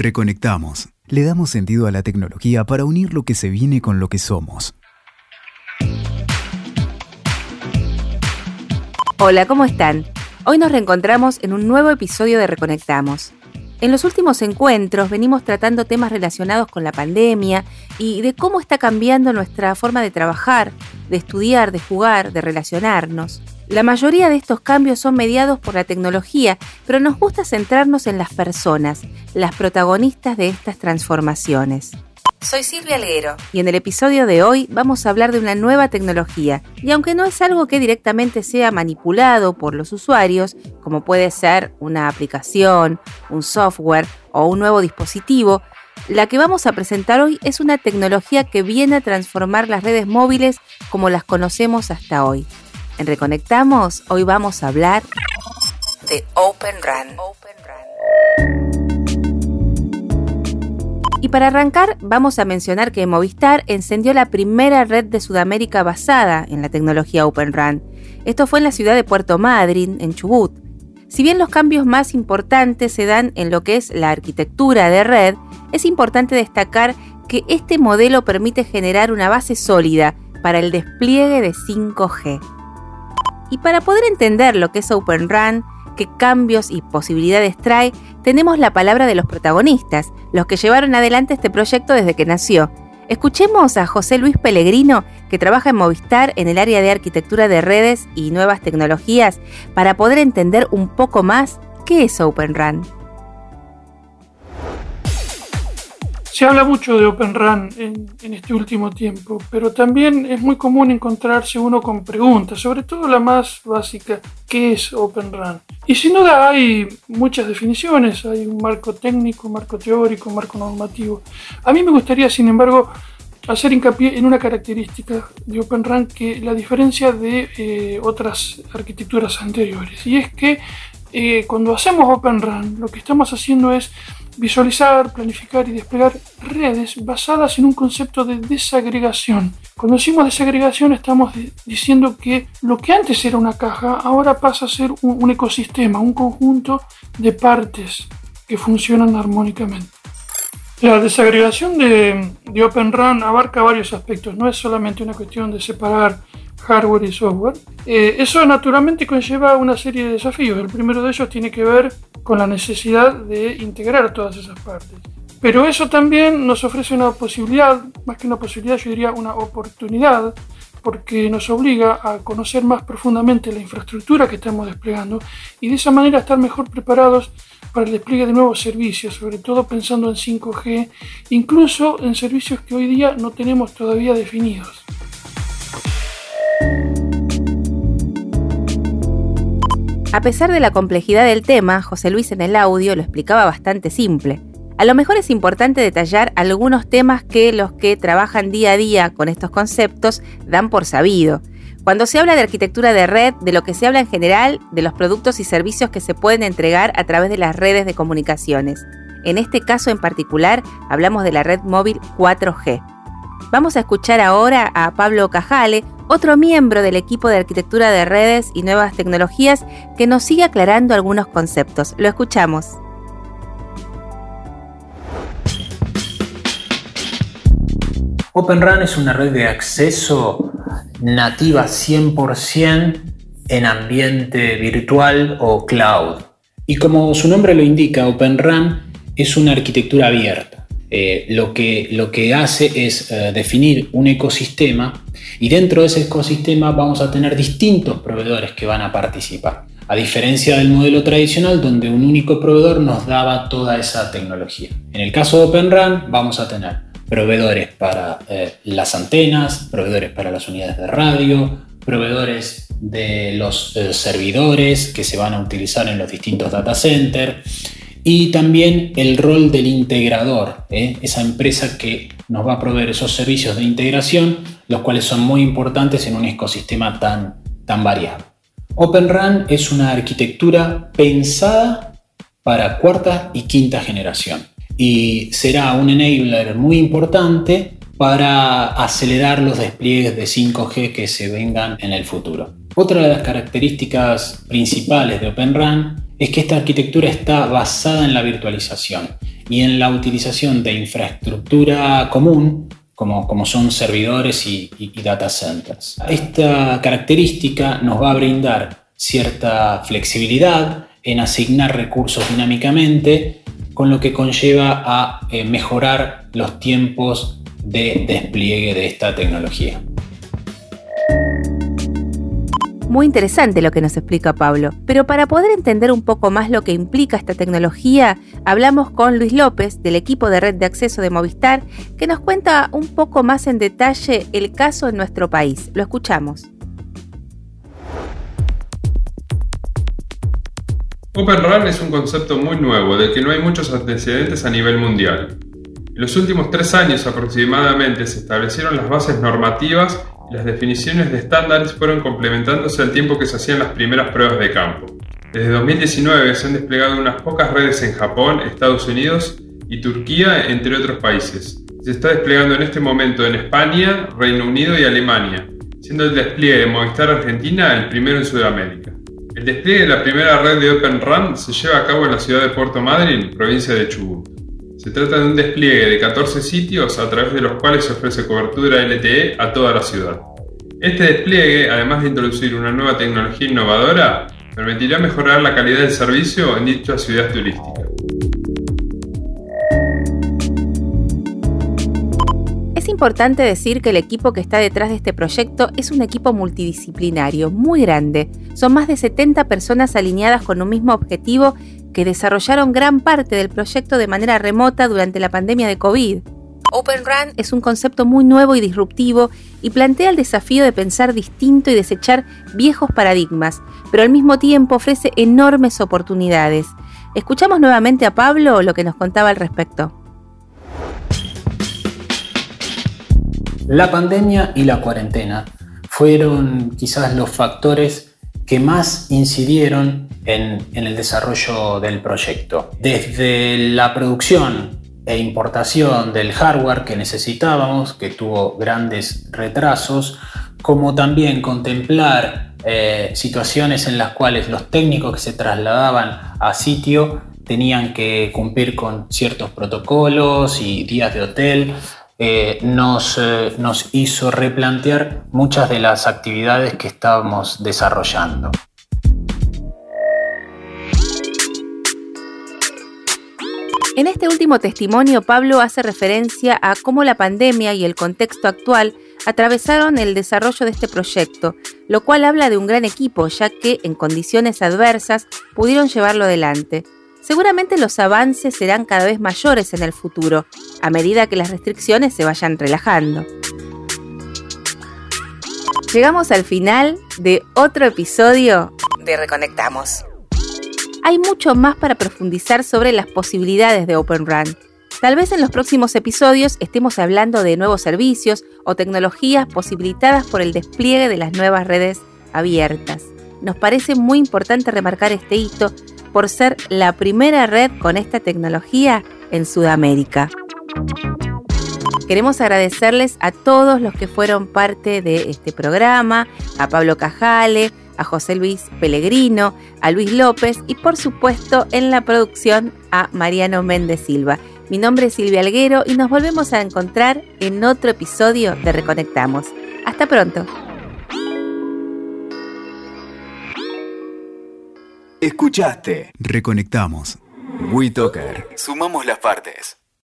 Reconectamos. Le damos sentido a la tecnología para unir lo que se viene con lo que somos. Hola, ¿cómo están? Hoy nos reencontramos en un nuevo episodio de Reconectamos. En los últimos encuentros venimos tratando temas relacionados con la pandemia y de cómo está cambiando nuestra forma de trabajar, de estudiar, de jugar, de relacionarnos. La mayoría de estos cambios son mediados por la tecnología, pero nos gusta centrarnos en las personas, las protagonistas de estas transformaciones. Soy Silvia Alguero y en el episodio de hoy vamos a hablar de una nueva tecnología. Y aunque no es algo que directamente sea manipulado por los usuarios, como puede ser una aplicación, un software o un nuevo dispositivo, la que vamos a presentar hoy es una tecnología que viene a transformar las redes móviles como las conocemos hasta hoy. En Reconectamos, hoy vamos a hablar de Open Run. Y para arrancar, vamos a mencionar que Movistar encendió la primera red de Sudamérica basada en la tecnología Open Run. Esto fue en la ciudad de Puerto Madryn, en Chubut. Si bien los cambios más importantes se dan en lo que es la arquitectura de red, es importante destacar que este modelo permite generar una base sólida para el despliegue de 5G. Y para poder entender lo que es Open Run, qué cambios y posibilidades trae, tenemos la palabra de los protagonistas, los que llevaron adelante este proyecto desde que nació. Escuchemos a José Luis Pellegrino, que trabaja en Movistar en el área de arquitectura de redes y nuevas tecnologías, para poder entender un poco más qué es Open Run. Se habla mucho de Open Run en, este último tiempo, pero también es muy común encontrarse uno con preguntas, sobre todo la más básica, ¿qué es Open Run? Y sin duda hay muchas definiciones, hay un marco técnico, un marco teórico, un marco normativo. A mí me gustaría, sin embargo, hacer hincapié en una característica de Open Run que la diferencia de eh, otras arquitecturas anteriores, y es que eh, cuando hacemos Open Run, lo que estamos haciendo es visualizar, planificar y desplegar redes basadas en un concepto de desagregación. Cuando decimos desagregación estamos diciendo que lo que antes era una caja ahora pasa a ser un, ecosistema, un conjunto de partes que funcionan armónicamente. La desagregación de, de Open Run abarca varios aspectos, no es solamente una cuestión de separar hardware y software. Eh, eso naturalmente conlleva una serie de desafíos. El primero de ellos tiene que ver con la necesidad de integrar todas esas partes. Pero eso también nos ofrece una posibilidad, más que una posibilidad, yo diría una oportunidad, porque nos obliga a conocer más profundamente la infraestructura que estamos desplegando y de esa manera estar mejor preparados para el despliegue de nuevos servicios, sobre todo pensando en 5G, incluso en servicios que hoy día no tenemos todavía definidos. A pesar de la complejidad del tema, José Luis en el audio lo explicaba bastante simple. A lo mejor es importante detallar algunos temas que los que trabajan día a día con estos conceptos dan por sabido. Cuando se habla de arquitectura de red, de lo que se habla en general, de los productos y servicios que se pueden entregar a través de las redes de comunicaciones. En este caso en particular, hablamos de la red móvil 4G. Vamos a escuchar ahora a Pablo Cajale, otro miembro del equipo de arquitectura de redes y nuevas tecnologías que nos sigue aclarando algunos conceptos. Lo escuchamos. OpenRun es una red de acceso nativa 100% en ambiente virtual o cloud. Y como su nombre lo indica, OpenRun es una arquitectura abierta. Eh, lo, que, lo que hace es eh, definir un ecosistema y dentro de ese ecosistema vamos a tener distintos proveedores que van a participar. A diferencia del modelo tradicional donde un único proveedor nos daba toda esa tecnología. En el caso de OpenRun vamos a tener proveedores para eh, las antenas, proveedores para las unidades de radio, proveedores de los servidores que se van a utilizar en los distintos data centers y también el rol del integrador, ¿eh? esa empresa que nos va a proveer esos servicios de integración, los cuales son muy importantes en un ecosistema tan, tan variado. OpenRun es una arquitectura pensada para cuarta y quinta generación y será un enabler muy importante para acelerar los despliegues de 5G que se vengan en el futuro. Otra de las características principales de OpenRun es que esta arquitectura está basada en la virtualización y en la utilización de infraestructura común como, como son servidores y, y data centers. Esta característica nos va a brindar cierta flexibilidad en asignar recursos dinámicamente, con lo que conlleva a eh, mejorar los tiempos de despliegue de esta tecnología. Muy interesante lo que nos explica Pablo, pero para poder entender un poco más lo que implica esta tecnología, hablamos con Luis López del equipo de red de acceso de Movistar, que nos cuenta un poco más en detalle el caso en nuestro país. Lo escuchamos. Open RAN es un concepto muy nuevo, del que no hay muchos antecedentes a nivel mundial. En los últimos tres años aproximadamente se establecieron las bases normativas las definiciones de estándares fueron complementándose al tiempo que se hacían las primeras pruebas de campo. Desde 2019 se han desplegado unas pocas redes en Japón, Estados Unidos y Turquía, entre otros países. Se está desplegando en este momento en España, Reino Unido y Alemania, siendo el despliegue de Movistar Argentina el primero en Sudamérica. El despliegue de la primera red de Open RAN se lleva a cabo en la ciudad de Puerto Madryn, provincia de Chubut. Se trata de un despliegue de 14 sitios a través de los cuales se ofrece cobertura LTE a toda la ciudad. Este despliegue, además de introducir una nueva tecnología innovadora, permitirá mejorar la calidad del servicio en dicha ciudad turística. Es importante decir que el equipo que está detrás de este proyecto es un equipo multidisciplinario, muy grande. Son más de 70 personas alineadas con un mismo objetivo que desarrollaron gran parte del proyecto de manera remota durante la pandemia de COVID. Open Run es un concepto muy nuevo y disruptivo y plantea el desafío de pensar distinto y desechar viejos paradigmas, pero al mismo tiempo ofrece enormes oportunidades. Escuchamos nuevamente a Pablo lo que nos contaba al respecto. La pandemia y la cuarentena fueron quizás los factores que más incidieron en, el desarrollo del proyecto. Desde la producción e importación del hardware que necesitábamos, que tuvo grandes retrasos, como también contemplar eh, situaciones en las cuales los técnicos que se trasladaban a sitio tenían que cumplir con ciertos protocolos y días de hotel, eh, nos, eh, nos hizo replantear muchas de las actividades que estábamos desarrollando. En este último testimonio, Pablo hace referencia a cómo la pandemia y el contexto actual atravesaron el desarrollo de este proyecto, lo cual habla de un gran equipo, ya que en condiciones adversas pudieron llevarlo adelante. Seguramente los avances serán cada vez mayores en el futuro, a medida que las restricciones se vayan relajando. Llegamos al final de otro episodio de Reconectamos. Hay mucho más para profundizar sobre las posibilidades de Open Run. Tal vez en los próximos episodios estemos hablando de nuevos servicios o tecnologías posibilitadas por el despliegue de las nuevas redes abiertas. Nos parece muy importante remarcar este hito por ser la primera red con esta tecnología en Sudamérica. Queremos agradecerles a todos los que fueron parte de este programa, a Pablo Cajale, a José Luis Pellegrino, a Luis López y por supuesto en la producción a Mariano Méndez Silva. Mi nombre es Silvia Alguero y nos volvemos a encontrar en otro episodio de Reconectamos. Hasta pronto. Escuchaste. Reconectamos. WeToker. Sumamos las partes.